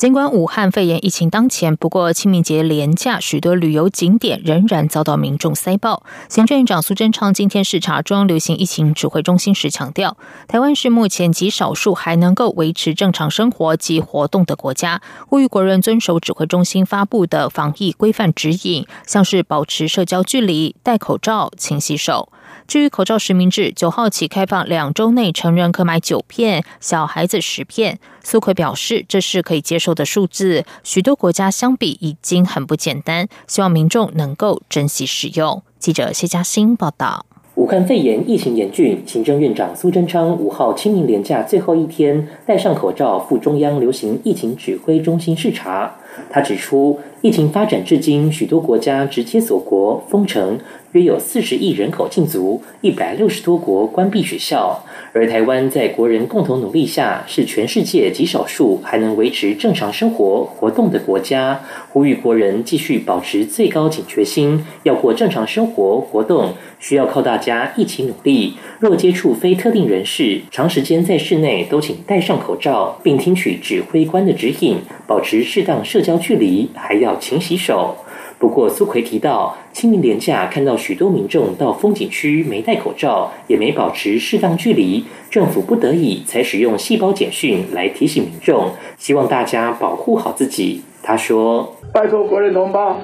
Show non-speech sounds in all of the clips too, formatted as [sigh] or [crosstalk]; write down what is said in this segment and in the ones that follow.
尽管武汉肺炎疫情当前，不过清明节连假，许多旅游景点仍然遭到民众塞爆。行政院长苏贞昌今天视察中央流行疫情指挥中心时强调，台湾是目前极少数还能够维持正常生活及活动的国家，呼吁国人遵守指挥中心发布的防疫规范指引，像是保持社交距离、戴口罩、勤洗手。至于口罩实名制，九号起开放，两周内成人可买九片，小孩子十片。苏奎表示，这是可以接受的数字，许多国家相比已经很不简单，希望民众能够珍惜使用。记者谢嘉欣报道。武汉肺炎疫情严峻，行政院长苏贞昌五号清明连假最后一天戴上口罩赴中央流行疫情指挥中心视察。他指出，疫情发展至今，许多国家直接锁国封城。约有四十亿人口禁足，一百六十多国关闭学校，而台湾在国人共同努力下，是全世界极少数还能维持正常生活活动的国家。呼吁国人继续保持最高警觉心，要过正常生活活动，需要靠大家一起努力。若接触非特定人士，长时间在室内，都请戴上口罩，并听取指挥官的指引，保持适当社交距离，还要勤洗手。不过，苏奎提到，清明廉假看到许多民众到风景区没戴口罩，也没保持适当距离，政府不得已才使用细胞简讯来提醒民众，希望大家保护好自己。他说：“拜托国人同胞，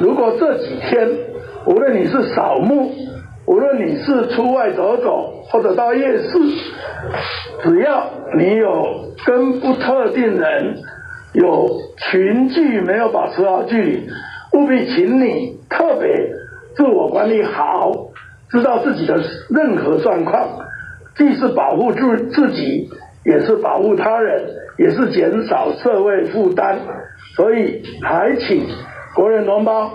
如果这几天无论你是扫墓，无论你是出外走走，或者到夜市，只要你有跟不特定人有群聚，没有保持好距离。”务必请你特别自我管理好，知道自己的任何状况，既是保护自自己，也是保护他人，也是减少社会负担。所以还请国人同胞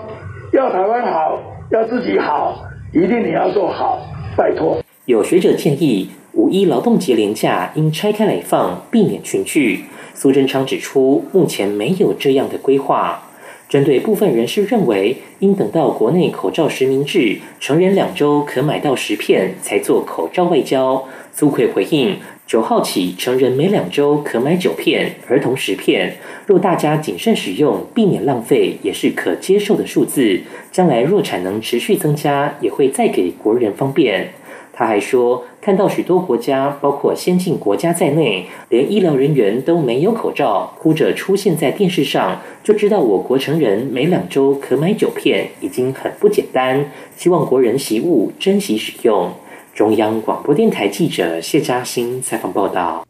要台湾好，要自己好，一定你要做好，拜托。有学者建议，一劳动节连假应拆开来放，避免群聚。苏贞昌指出，目前没有这样的规划。针对部分人士认为，应等到国内口罩实名制，成人两周可买到十片才做口罩外交。苏奎回应：九号起，成人每两周可买九片，儿童十片。若大家谨慎使用，避免浪费，也是可接受的数字。将来若产能持续增加，也会再给国人方便。他还说，看到许多国家，包括先进国家在内，连医疗人员都没有口罩，哭着出现在电视上，就知道我国成人每两周可买九片，已经很不简单。希望国人习物，珍惜使用。中央广播电台记者谢嘉欣采访报道。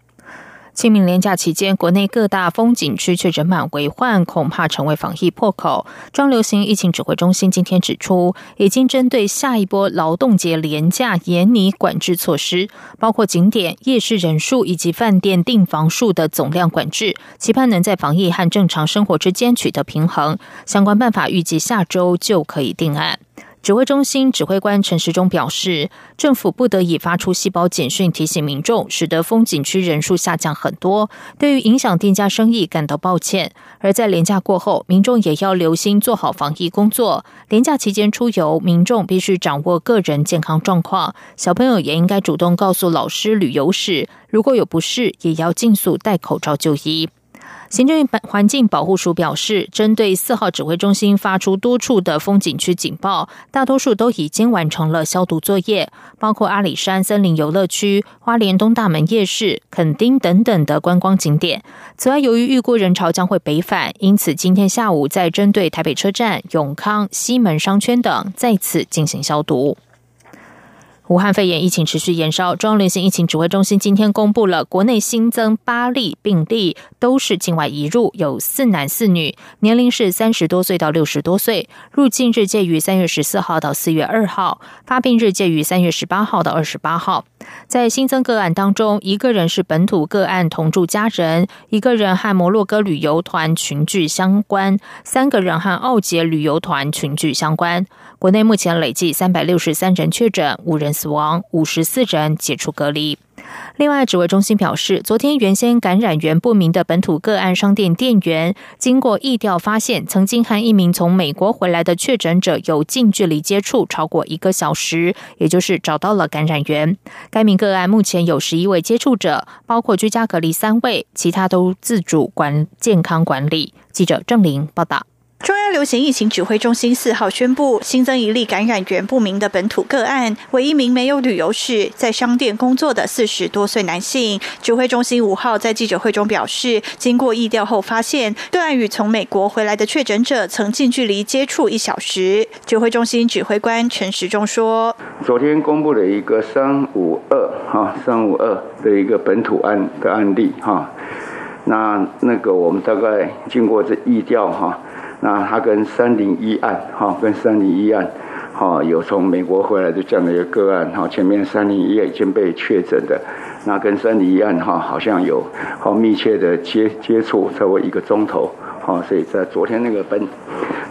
清明连假期间，国内各大风景区却人满为患，恐怕成为防疫破口。中流行疫情指挥中心今天指出，已经针对下一波劳动节连假严拟管制措施，包括景点、夜市人数以及饭店订房数的总量管制，期盼能在防疫和正常生活之间取得平衡。相关办法预计下周就可以定案。指挥中心指挥官陈时中表示，政府不得已发出细胞简讯提醒民众，使得风景区人数下降很多，对于影响店家生意感到抱歉。而在廉假过后，民众也要留心做好防疫工作。廉假期间出游，民众必须掌握个人健康状况，小朋友也应该主动告诉老师旅游史，如果有不适，也要尽速戴口罩就医。行政院环境保护署表示，针对四号指挥中心发出多处的风景区警报，大多数都已经完成了消毒作业，包括阿里山森林游乐区、花莲东大门夜市、垦丁等等的观光景点。此外，由于预估人潮将会北返，因此今天下午在针对台北车站、永康、西门商圈等再次进行消毒。武汉肺炎疫情持续延烧，中央流行疫情指挥中心今天公布了国内新增八例病例，都是境外移入，有四男四女，年龄是三十多岁到六十多岁，入境日介于三月十四号到四月二号，发病日介于三月十八号到二十八号。在新增个案当中，一个人是本土个案同住家人，一个人和摩洛哥旅游团群聚相关，三个人和奥捷旅游团群聚相关。国内目前累计三百六十三人确诊，五人死亡，五十四人解除隔离。另外，指挥中心表示，昨天原先感染源不明的本土个案商店店员，经过疫调发现，曾经和一名从美国回来的确诊者有近距离接触超过一个小时，也就是找到了感染源。该名个案目前有十一位接触者，包括居家隔离三位，其他都自主管健康管理。记者郑玲报道。中央流行疫情指挥中心四号宣布，新增一例感染源不明的本土个案，为一名没有旅游史、在商店工作的四十多岁男性。指挥中心五号在记者会中表示，经过疫调后发现，个案与从美国回来的确诊者曾近距离接触一小时。指挥中心指挥官陈时中说：“昨天公布了一个三五二哈三五二的一个本土案的案例哈，那那个我们大概经过这疫调哈。”那他跟三零一案，哈，跟三零一案，哈，有从美国回来的这样的一个个案，哈，前面三零一已经被确诊的，那跟三零一案，哈，好像有好密切的接接触，超过一个钟头，哈，所以在昨天那个本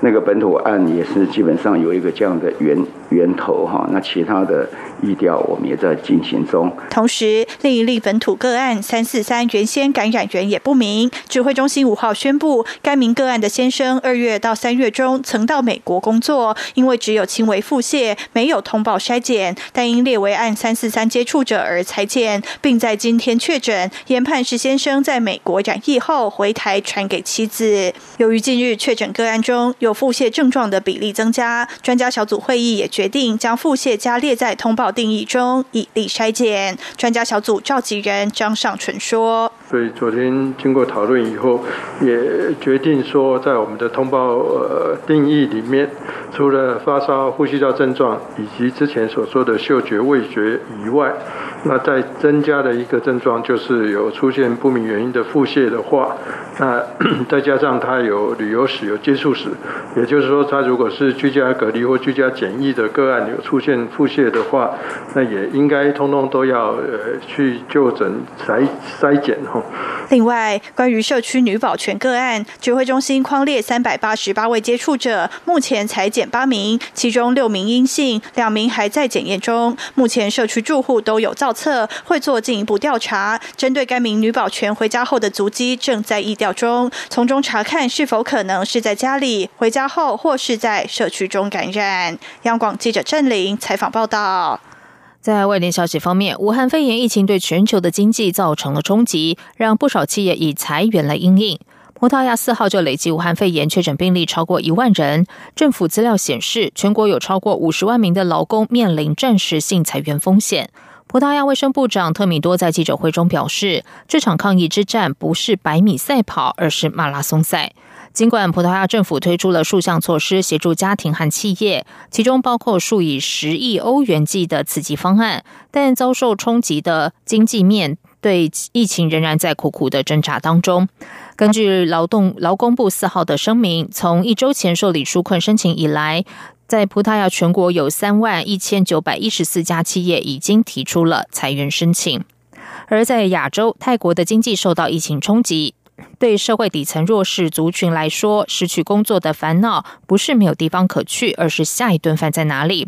那个本土案也是基本上有一个这样的源源头，哈，那其他的。意调我们也在进行中。同时，另一例本土个案三四三原先感染源也不明。指挥中心五号宣布，该名个案的先生二月到三月中曾到美国工作，因为只有轻微腹泻，没有通报筛检，但因列为案三四三接触者而裁检，并在今天确诊。研判是先生在美国染疫后回台传给妻子。由于近日确诊个案中有腹泻症状的比例增加，专家小组会议也决定将腹泻加列在通报。定义中以利筛检，专家小组召集人张尚纯说：“所以昨天经过讨论以后，也决定说，在我们的通报呃定义里面，除了发烧、呼吸道症状以及之前所说的嗅觉、味觉以外，那再增加的一个症状就是有出现不明原因的腹泻的话，那 [clears throat] 再加上他有旅游史、有接触史，也就是说，他如果是居家隔离或居家检疫的个案有出现腹泻的话。”那也应该通通都要呃去就诊筛筛检哈。另外，关于社区女保全个案，指挥中心框列三百八十八位接触者，目前裁检八名，其中六名阴性，两名还在检验中。目前社区住户都有造册，会做进一步调查。针对该名女保全回家后的足迹，正在议调中，从中查看是否可能是在家里回家后或是在社区中感染。央广记者郑玲采访报道。在外联消息方面，武汉肺炎疫情对全球的经济造成了冲击，让不少企业以裁员来应应。葡萄牙四号就累计武汉肺炎确诊病例超过一万人，政府资料显示，全国有超过五十万名的劳工面临暂时性裁员风险。葡萄牙卫生部长特米多在记者会中表示，这场抗疫之战不是百米赛跑，而是马拉松赛。尽管葡萄牙政府推出了数项措施协助家庭和企业，其中包括数以十亿欧元计的刺激方案，但遭受冲击的经济面对疫情仍然在苦苦的挣扎当中。根据劳动劳工部四号的声明，从一周前受理纾困申请以来，在葡萄牙全国有三万一千九百一十四家企业已经提出了裁员申请，而在亚洲，泰国的经济受到疫情冲击。对社会底层弱势族群来说，失去工作的烦恼不是没有地方可去，而是下一顿饭在哪里。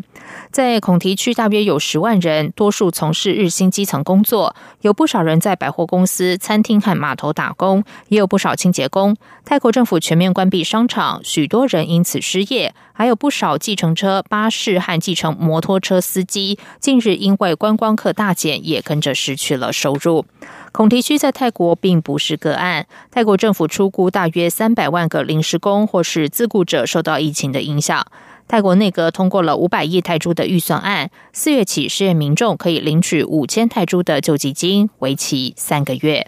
在孔提区，大约有十万人，多数从事日薪基层工作，有不少人在百货公司、餐厅和码头打工，也有不少清洁工。泰国政府全面关闭商场，许多人因此失业，还有不少计程车、巴士和计程摩托车司机，近日因为观光客大减，也跟着失去了收入。孔提区在泰国并不是个案，泰国政府出估大约三百万个临时工或是自雇者受到疫情的影响。泰国内阁通过了五百亿泰铢的预算案，四月起失业民众可以领取五千泰铢的救济金，为期三个月。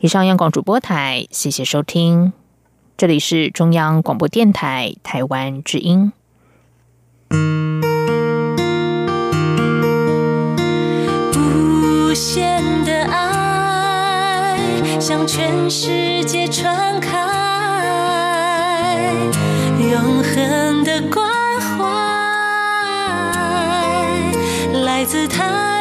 以上央广主播台，谢谢收听，这里是中央广播电台台湾之音。向全世界传开，永恒的关怀，来自他。